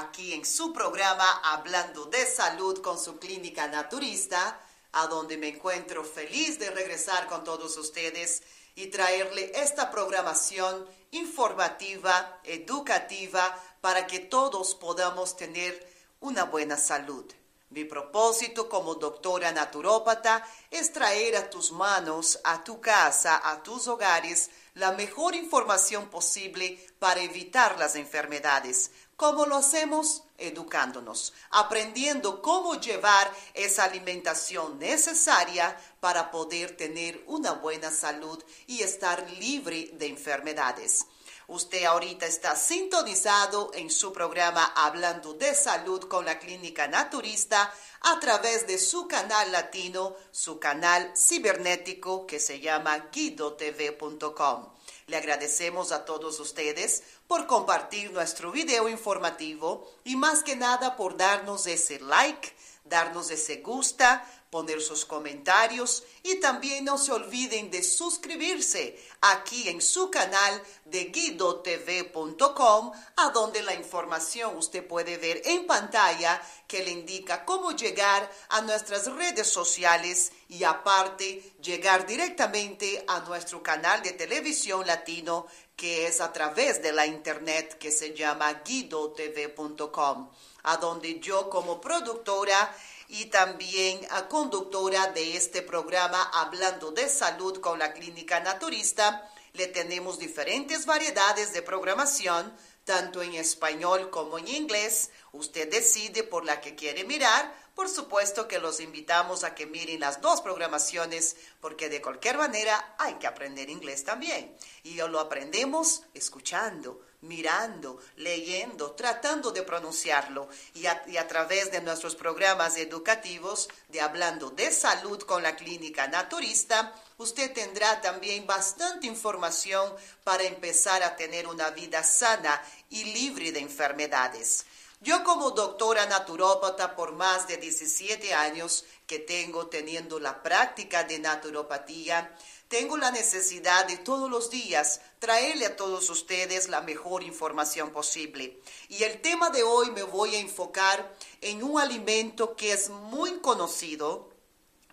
aquí en su programa Hablando de Salud con su clínica naturista, a donde me encuentro feliz de regresar con todos ustedes y traerle esta programación informativa, educativa, para que todos podamos tener una buena salud. Mi propósito como doctora naturópata es traer a tus manos, a tu casa, a tus hogares, la mejor información posible para evitar las enfermedades. ¿Cómo lo hacemos? Educándonos, aprendiendo cómo llevar esa alimentación necesaria para poder tener una buena salud y estar libre de enfermedades. Usted ahorita está sintonizado en su programa Hablando de Salud con la Clínica Naturista a través de su canal latino, su canal cibernético que se llama guidotv.com. Le agradecemos a todos ustedes por compartir nuestro video informativo y más que nada por darnos ese like, darnos ese gusta, poner sus comentarios y también no se olviden de suscribirse aquí en su canal de guidotv.com a donde la información usted puede ver en pantalla que le indica cómo llegar a nuestras redes sociales y aparte llegar directamente a nuestro canal de televisión latino que es a través de la internet que se llama guidotv.com a donde yo como productora y también a conductora de este programa Hablando de Salud con la Clínica Naturista. Le tenemos diferentes variedades de programación, tanto en español como en inglés. Usted decide por la que quiere mirar. Por supuesto que los invitamos a que miren las dos programaciones porque de cualquier manera hay que aprender inglés también. Y lo aprendemos escuchando mirando, leyendo, tratando de pronunciarlo y a, través de nuestros programas educativos de Hablando de Salud con la Clínica Naturista, usted tendrá también bastante información para empezar a tener una vida sana y libre de enfermedades. Yo como doctora naturópata por más de 17 años que tengo teniendo la práctica de naturopatía, tengo la necesidad de todos los días traerle a todos ustedes la mejor información posible. Y el tema de hoy me voy a enfocar en un alimento que es muy conocido,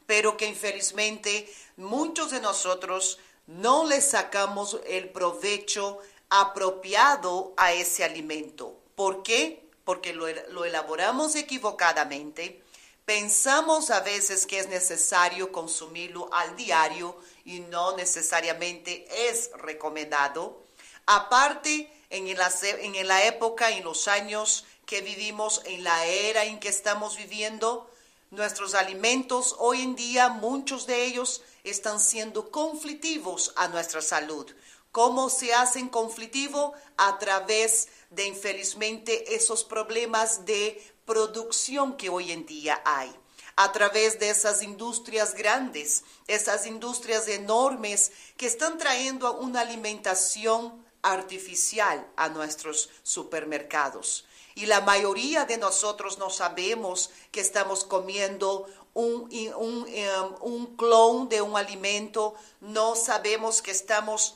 pero que infelizmente muchos de nosotros no le sacamos el provecho apropiado a ese alimento. ¿Por qué? Porque lo, lo elaboramos equivocadamente Pensamos a veces que es necesario consumirlo al diario y no necesariamente es recomendado. Aparte, en la, en la época, en los años que vivimos, en la era en que estamos viviendo, nuestros alimentos hoy en día, muchos de ellos están siendo conflictivos a nuestra salud. ¿Cómo se hacen conflictivos? A través de, infelizmente, esos problemas de producción que hoy en día hay a través de esas industrias grandes, esas industrias enormes que están trayendo una alimentación artificial a nuestros supermercados. Y la mayoría de nosotros no sabemos que estamos comiendo un, un, um, un clon de un alimento, no sabemos que estamos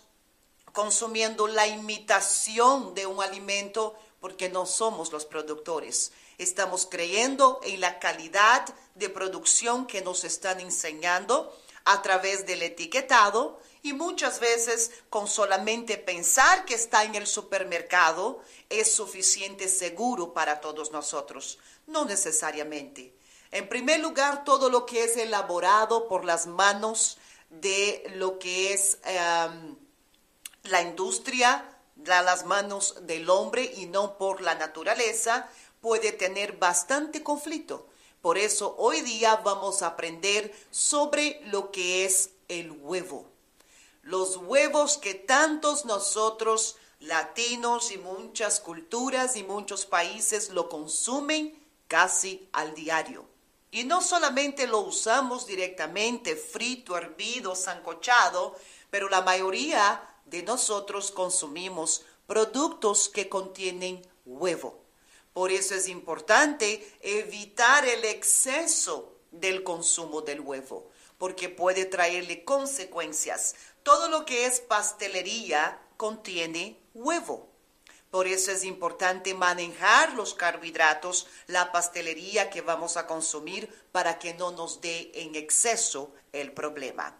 consumiendo la imitación de un alimento porque no somos los productores. Estamos creyendo en la calidad de producción que nos están enseñando a través del etiquetado y muchas veces con solamente pensar que está en el supermercado es suficiente seguro para todos nosotros. No necesariamente. En primer lugar, todo lo que es elaborado por las manos de lo que es em, la industria, de las manos del hombre y no por la naturaleza, puede tener bastante conflicto. Por eso hoy día vamos a aprender sobre lo que es el huevo. Los huevos que tantos nosotros, latinos y muchas culturas y muchos países lo consumen casi al diario. Y no solamente lo usamos directamente frito, hervido, sancochado, pero la mayoría de nosotros consumimos productos que contienen huevo. Por eso es importante evitar el exceso del consumo del huevo, porque puede traerle consecuencias. Todo lo que es pastelería contiene huevo. Por eso es importante manejar los carbohidratos, la pastelería que vamos a consumir para que no nos dé en exceso el problema.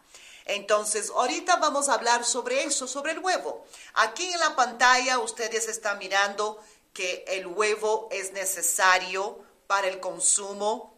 Entonces, ahorita vamos a hablar sobre eso, sobre el huevo. Aquí en la pantalla ustedes están mirando que el huevo es necesario para el consumo,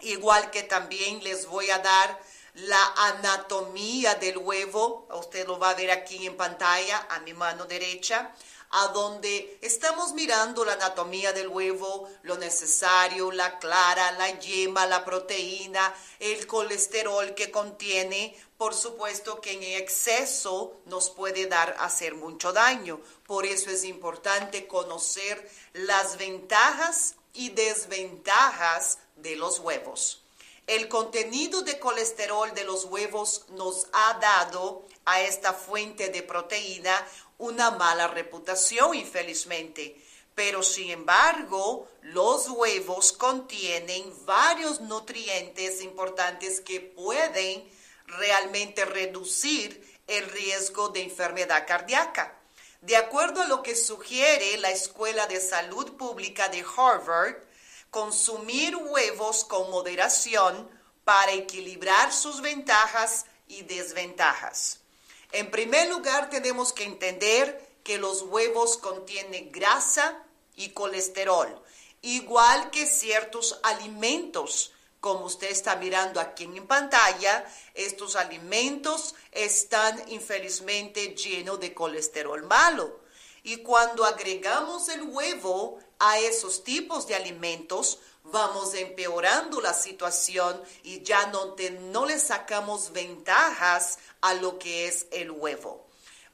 igual que también les voy a dar la anatomía del huevo. Usted lo va a ver aquí en pantalla a mi mano derecha a donde estamos mirando la anatomía del huevo, lo necesario, la clara, la yema, la proteína, el colesterol que contiene. Por supuesto que en exceso nos puede dar hacer mucho daño. Por eso es importante conocer las ventajas y desventajas de los huevos. El contenido de colesterol de los huevos nos ha dado a esta fuente de proteína una mala reputación, infelizmente. Pero sin embargo, los huevos contienen varios nutrientes importantes que pueden realmente reducir el riesgo de enfermedad cardíaca. De acuerdo a lo que sugiere la Escuela de Salud Pública de Harvard, consumir huevos con moderación para equilibrar sus ventajas y desventajas. En primer lugar, tenemos que entender que los huevos contienen grasa y colesterol, igual que ciertos alimentos. Como usted está mirando aquí en pantalla, estos alimentos están infelizmente llenos de colesterol malo. Y cuando agregamos el huevo a esos tipos de alimentos, vamos empeorando la situación y ya no, no le sacamos ventajas a lo que es el huevo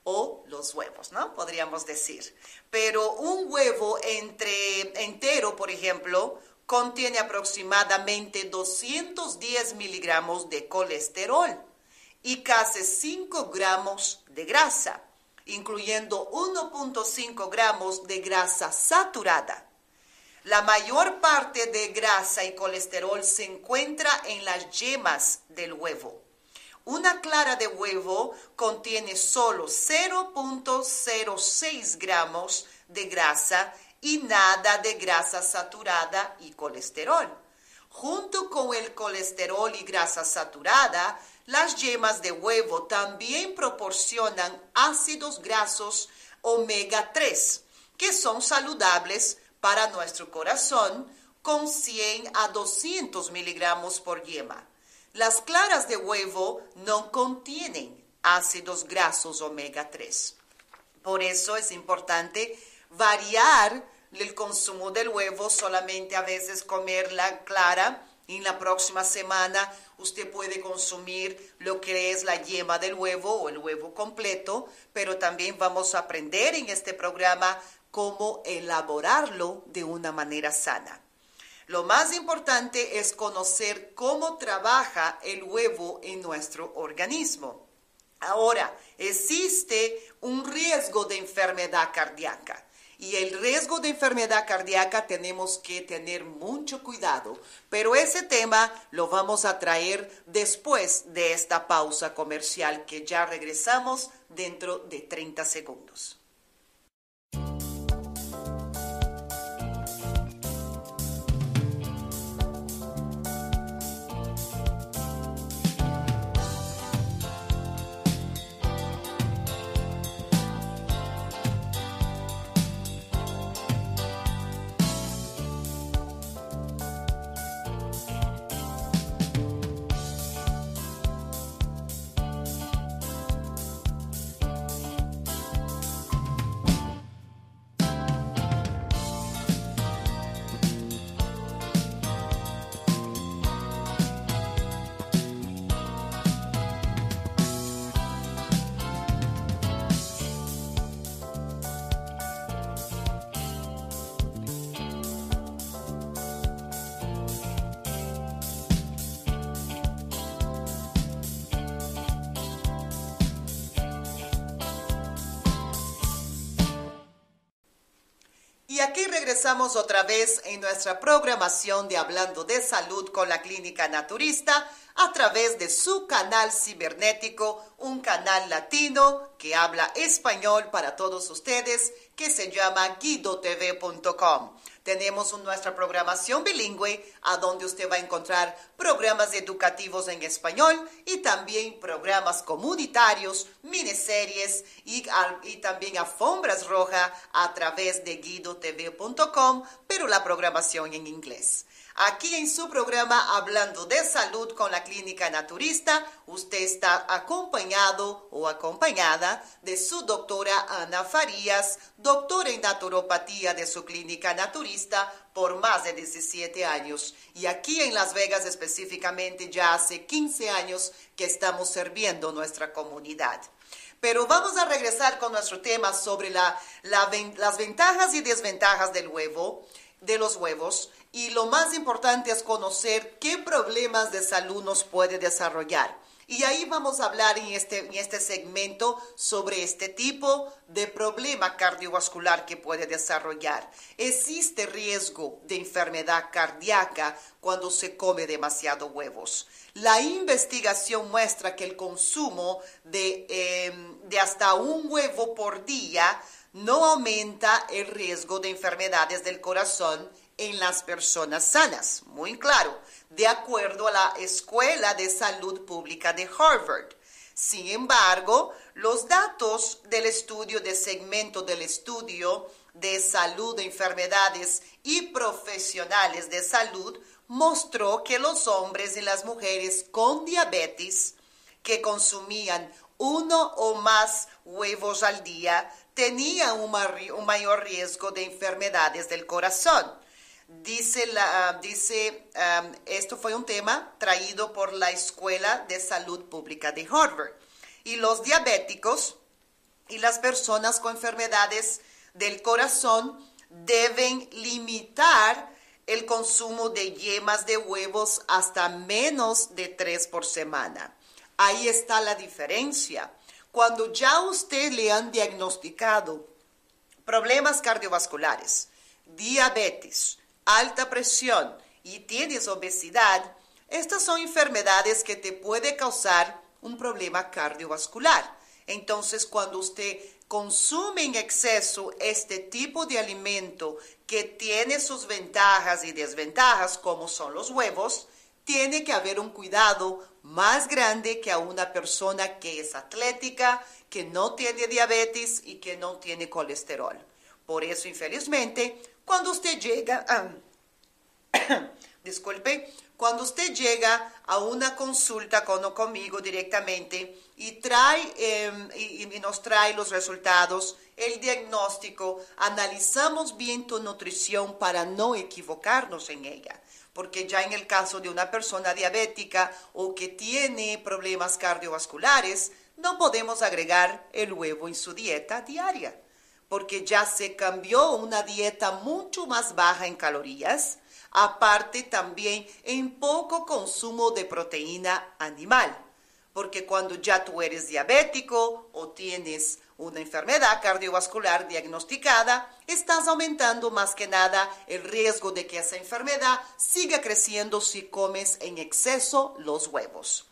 o los huevos, ¿no? Podríamos decir. Pero un huevo entre, entero, por ejemplo, contiene aproximadamente 210 miligramos de colesterol y casi 5 gramos de grasa, incluyendo 1.5 gramos de grasa saturada. La mayor parte de grasa y colesterol se encuentra en las yemas del huevo. Una clara de huevo contiene solo 0.06 gramos de grasa y nada de grasa saturada y colesterol. Junto con el colesterol y grasa saturada, las yemas de huevo también proporcionan ácidos grasos omega 3, que son saludables para nuestro corazón con 100 a 200 miligramos por yema. Las claras de huevo no contienen ácidos grasos omega 3. Por eso es importante variar el consumo del huevo, solamente a veces comer la clara. Y en la próxima semana usted puede consumir lo que es la yema del huevo o el huevo completo, pero también vamos a aprender en este programa cómo elaborarlo de una manera sana. Lo más importante es conocer cómo trabaja el huevo en nuestro organismo. Ahora, existe un riesgo de enfermedad cardíaca. Y el riesgo de enfermedad cardíaca tenemos que tener mucho cuidado. Pero ese tema lo vamos a traer después de esta pausa comercial que ya regresamos dentro de 30 segundos. Aquí regresamos otra vez en nuestra programación de Hablando de Salud con la Clínica Naturista a través de su canal cibernético, un canal latino que habla español para todos ustedes que se llama guidotv.com. Tenemos nuestra programación bilingüe, a donde usted va a encontrar programas educativos en español y también programas comunitarios, miniseries y, también alfombras rojas a través de guidotv.com, pero la programación en inglés. Aquí en su programa Hablando de Salud con la Clínica Naturista, usted está acompañado o acompañada de su doctora Ana Farías, doctora en naturopatía de su Clínica Naturista por más de 17 años. Y aquí en Las Vegas específicamente ya hace 15 años que estamos sirviendo nuestra comunidad. Pero vamos a regresar con nuestro tema sobre la, las ventajas y desventajas del huevo, de los huevos y lo más importante es conocer qué problemas de salud nos puede desarrollar. Y ahí vamos a hablar en este, en este segmento sobre este tipo de problema cardiovascular que puede desarrollar. ¿Existe riesgo de enfermedad cardíaca cuando se come demasiado huevos? La investigación muestra que el consumo de, em, de hasta un huevo por día no aumenta el riesgo de enfermedades del corazón en las personas sanas, muy claro, de acuerdo a la Escuela de Salud Pública de Harvard. Sin embargo, los datos del estudio de segmento del estudio de salud de enfermedades y profesionales de salud mostró que los hombres y las mujeres con diabetes que consumían uno o más huevos al día tenían un, mayor riesgo de enfermedades del corazón. Dice, la, dice esto fue un tema traído por la Escuela de Salud Pública de Harvard. Y los diabéticos y las personas con enfermedades del corazón deben limitar el consumo de yemas de huevos hasta menos de tres por semana. Ahí está la diferencia. Cuando ya usted le han diagnosticado problemas cardiovasculares, diabetes, alta presión y tienes obesidad, estas son enfermedades que te puede causar un problema cardiovascular. Entonces, cuando usted consume en exceso este tipo de alimento que tiene sus ventajas y desventajas, como son los huevos, tiene que haber un cuidado más grande que a una persona que es atlética, que no tiene diabetes y que no tiene colesterol. Por eso, infelizmente, cuando usted llega a... disculpe, cuando usted llega a una consulta con, conmigo directamente y, trae, y, y, nos trae los resultados, el diagnóstico, analizamos bien tu nutrición para no equivocarnos en ella. Porque ya en el caso de una persona diabética o que tiene problemas cardiovasculares, no podemos agregar el huevo en su dieta diaria porque ya se cambió una dieta mucho más baja en calorías, aparte también en poco consumo de proteína animal, porque cuando ya tú eres diabético o tienes una enfermedad cardiovascular diagnosticada, estás aumentando más que nada el riesgo de que esa enfermedad siga creciendo si comes en exceso los huevos.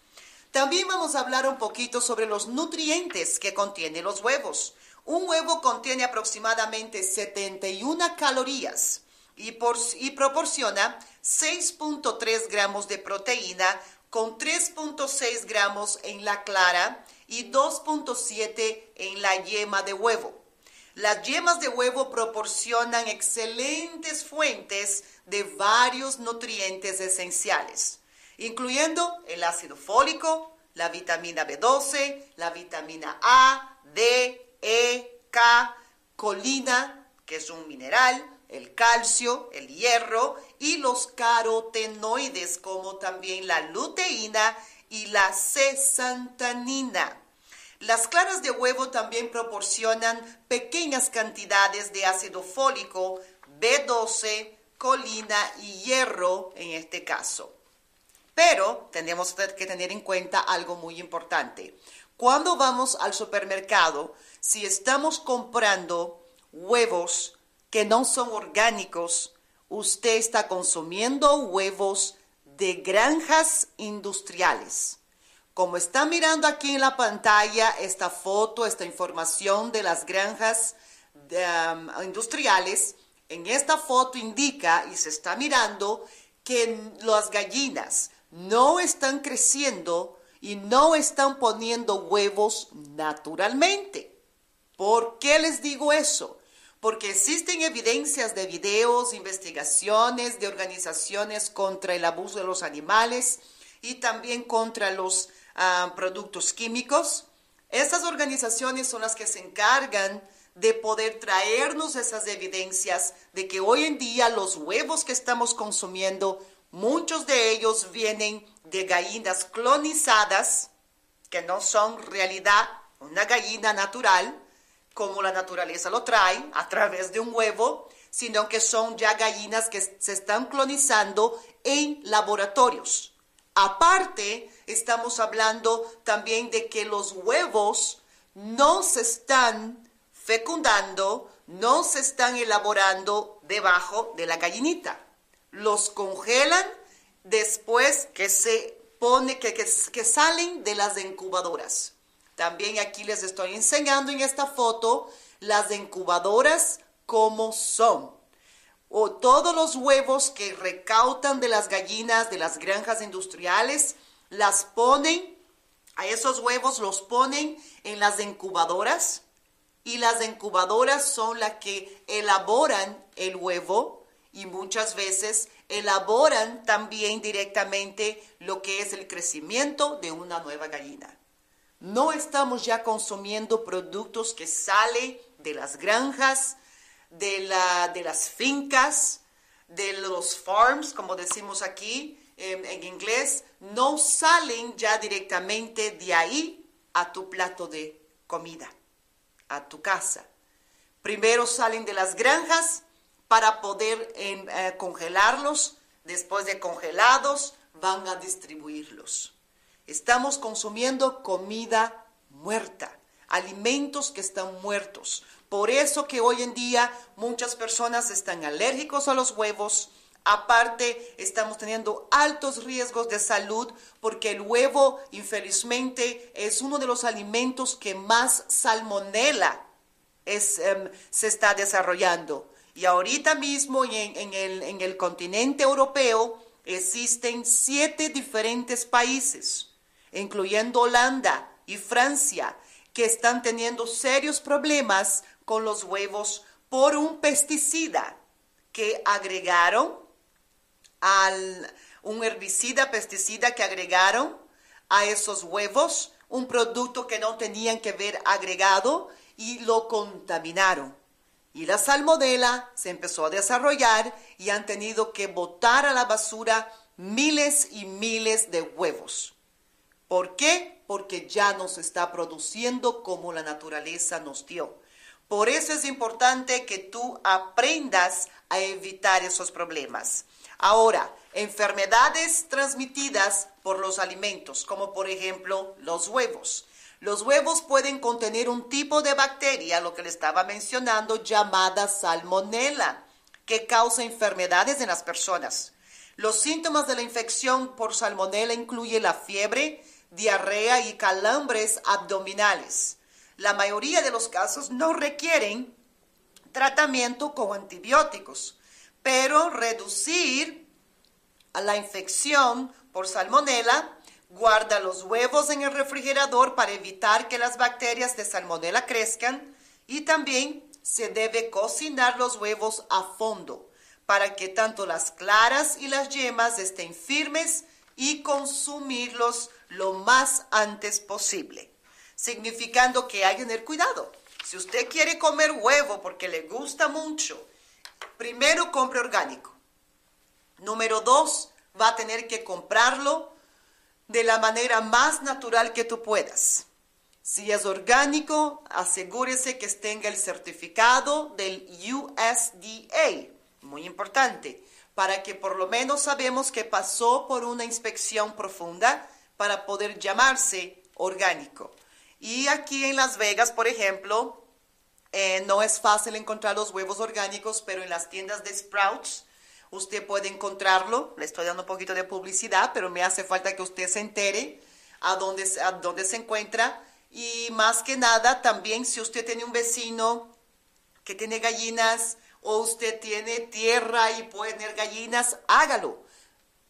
También vamos a hablar un poquito sobre los nutrientes que contienen los huevos. Un huevo contiene aproximadamente 71 calorías y, proporciona 6.3 gramos de proteína con 3.6 gramos en la clara y 2.7 en la yema de huevo. Las yemas de huevo proporcionan excelentes fuentes de varios nutrientes esenciales, incluyendo el ácido fólico, la vitamina B12, la vitamina A, D, e, K, colina, que es un mineral, el calcio, el hierro y los carotenoides, como también la luteína y la cesantanina. Las claras de huevo también proporcionan pequeñas cantidades de ácido fólico, B12, colina y hierro en este caso. Pero tenemos que tener en cuenta algo muy importante. Cuando vamos al supermercado, si estamos comprando huevos que no son orgánicos, usted está consumiendo huevos de granjas industriales. Como está mirando aquí en la pantalla esta foto, esta información de las granjas um, industriales, en esta foto indica y se está mirando que las gallinas no están creciendo y no están poniendo huevos naturalmente. ¿Por qué les digo eso? Porque existen evidencias de videos, investigaciones de organizaciones contra el abuso de los animales y también contra los ah, productos químicos. Estas organizaciones son las que se encargan de poder traernos esas evidencias de que hoy en día los huevos que estamos consumiendo, muchos de ellos vienen de gallinas clonizadas, que no son realidad una gallina natural, como la naturaleza lo trae, a través de un huevo, sino que son ya gallinas que se están clonizando en laboratorios. Aparte, estamos hablando también de que los huevos no se están fecundando, no se están elaborando debajo de la gallinita. Los congelan después que se pone, que, que, salen de las incubadoras. También aquí les estoy enseñando en esta foto las incubadoras como son. O todos los huevos que recautan de las gallinas de las granjas industriales, las ponen, a esos huevos los ponen en las incubadoras y las incubadoras son las que elaboran el huevo y muchas veces elaboran también directamente lo que es el crecimiento de una nueva gallina. No estamos ya consumiendo productos que salen de las granjas, de, la, de las fincas, de los farms, como decimos aquí en, en inglés, no salen ya directamente de ahí a tu plato de comida, a tu casa. Primero salen de las granjas para poder eh, congelarlos, después de congelados van a distribuirlos. Estamos consumiendo comida muerta, alimentos que están muertos. Por eso que hoy en día muchas personas están alérgicos a los huevos. Aparte, estamos teniendo altos riesgos de salud porque el huevo, infelizmente, es uno de los alimentos que más salmonela em, se está desarrollando. Y ahorita mismo en, el, en el continente europeo existen siete diferentes países incluyendo Holanda y Francia, que están teniendo serios problemas con los huevos por un pesticida que agregaron al un herbicida, pesticida que agregaron a esos huevos, un producto que no tenían que ver agregado y lo contaminaron. Y la salmonela se empezó a desarrollar y han tenido que botar a la basura miles y miles de huevos. ¿Por qué? Porque ya no se está produciendo como la naturaleza nos dio. Por eso es importante que tú aprendas a evitar esos problemas. Ahora, enfermedades transmitidas por los alimentos, como por ejemplo los huevos. Los huevos pueden contener un tipo de bacteria, lo que le estaba mencionando, llamada salmonella, que causa enfermedades en las personas. Los síntomas de la infección por salmonella incluyen la fiebre, diarrea y calambres abdominales. La mayoría de los casos no requieren tratamiento con antibióticos, pero reducir la infección por salmonela, guarda los huevos en el refrigerador para evitar que las bacterias de salmonela crezcan y también se debe cocinar los huevos a fondo para que tanto las claras y las yemas estén firmes y consumirlos lo más antes posible, significando que hay que tener cuidado. Si usted quiere comer huevo porque le gusta mucho, primero compre orgánico. Número dos, va a tener que comprarlo de la manera más natural que tú puedas. Si es orgánico, asegúrese que tenga el certificado del USDA, muy importante, para que por lo menos sabemos que pasó por una inspección profunda para poder llamarse orgánico. Y aquí en Las Vegas, por ejemplo, Eh, no es fácil encontrar los huevos orgánicos, pero en las tiendas de Sprouts usted puede encontrarlo. Le estoy dando un poquito de publicidad, pero me hace falta que usted se entere a dónde, a dónde se encuentra. Y más que nada, también si usted tiene un vecino que tiene gallinas o usted tiene tierra y puede tener gallinas, hágalo.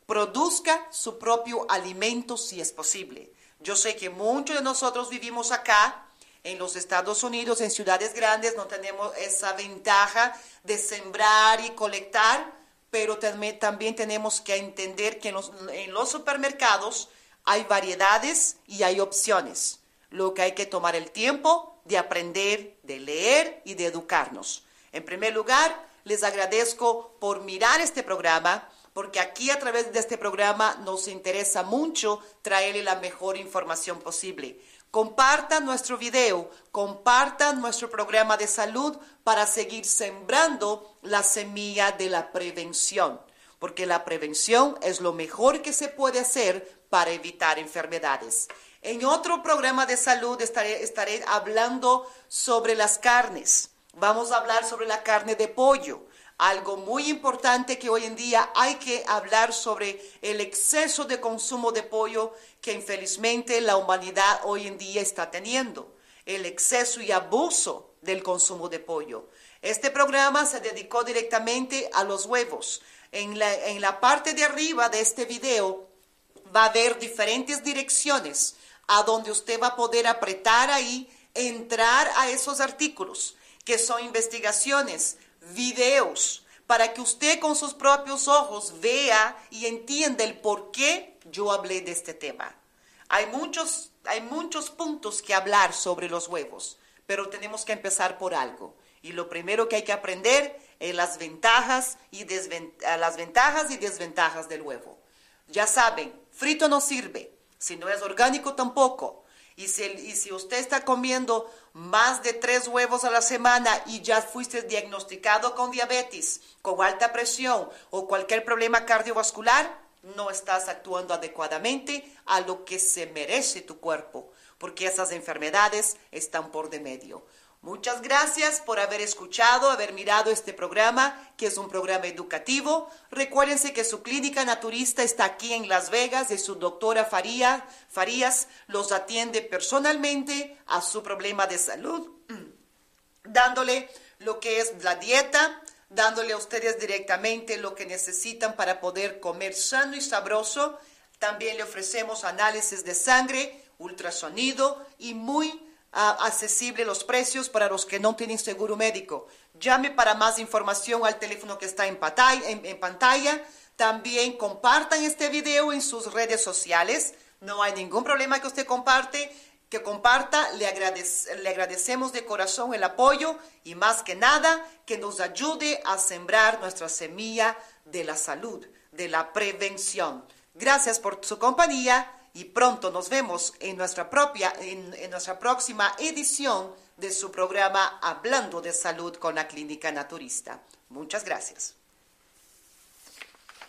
Produzca su propio alimento si es posible. Yo sé que muchos de nosotros vivimos acá en los Estados Unidos, en ciudades grandes, no tenemos esa ventaja de sembrar y colectar, pero también, tenemos que entender que en los, supermercados hay variedades y hay opciones. Lo que hay que tomar el tiempo de aprender, de leer y de educarnos. En primer lugar, les agradezco por mirar este programa, porque aquí a través de este programa nos interesa mucho traerle la mejor información posible. Compartan nuestro video, compartan nuestro programa de salud para seguir sembrando la semilla de la prevención, porque la prevención es lo mejor que se puede hacer para evitar enfermedades. En otro programa de salud estaré, estaré hablando sobre las carnes. Vamos a hablar sobre la carne de pollo algo muy importante que hoy en día hay que hablar sobre el exceso de consumo de pollo que infelizmente la humanidad hoy en día está teniendo, el exceso y abuso del consumo de pollo. Este programa se dedicó directamente a los huevos. En la, en la parte de arriba de este video va a haber diferentes direcciones a donde usted va a poder apretar ahí, entrar a esos artículos, que son investigaciones, videos para que usted con sus propios ojos vea y entienda el por qué yo hablé de este tema. Hay muchos, hay muchos puntos que hablar sobre los huevos, pero tenemos que empezar por algo. Y lo primero que hay que aprender es las ventajas y, las ventajas y desventajas del huevo. Ya saben, frito no sirve, si no es orgánico tampoco. Y si, usted está comiendo más de tres huevos a la semana y ya fuiste diagnosticado con diabetes, con alta presión o cualquier problema cardiovascular, no estás actuando adecuadamente a lo que se merece tu cuerpo, porque esas enfermedades están por de medio. Muchas gracias por haber escuchado, haber mirado este programa, que es un programa educativo. Recuérdense que su clínica naturista está aquí en Las Vegas y su doctora Faría, Farías los atiende personalmente a su problema de salud, dándole lo que es la dieta, dándole a ustedes directamente lo que necesitan para poder comer sano y sabroso. También le ofrecemos análisis de sangre, ultrasonido y muy accesible los precios para los que no tienen seguro médico. Llame para más información al teléfono que está en pantalla. En, pantalla. También compartan este video en sus redes sociales. No hay ningún problema que usted comparte, que comparta. Le, le agradecemos de corazón el apoyo y más que nada que nos ayude a sembrar nuestra semilla de la salud, de la prevención. Gracias por su compañía y pronto nos vemos en nuestra propia, en, nuestra próxima edición de su programa Hablando de Salud con la Clínica Naturista. Muchas gracias.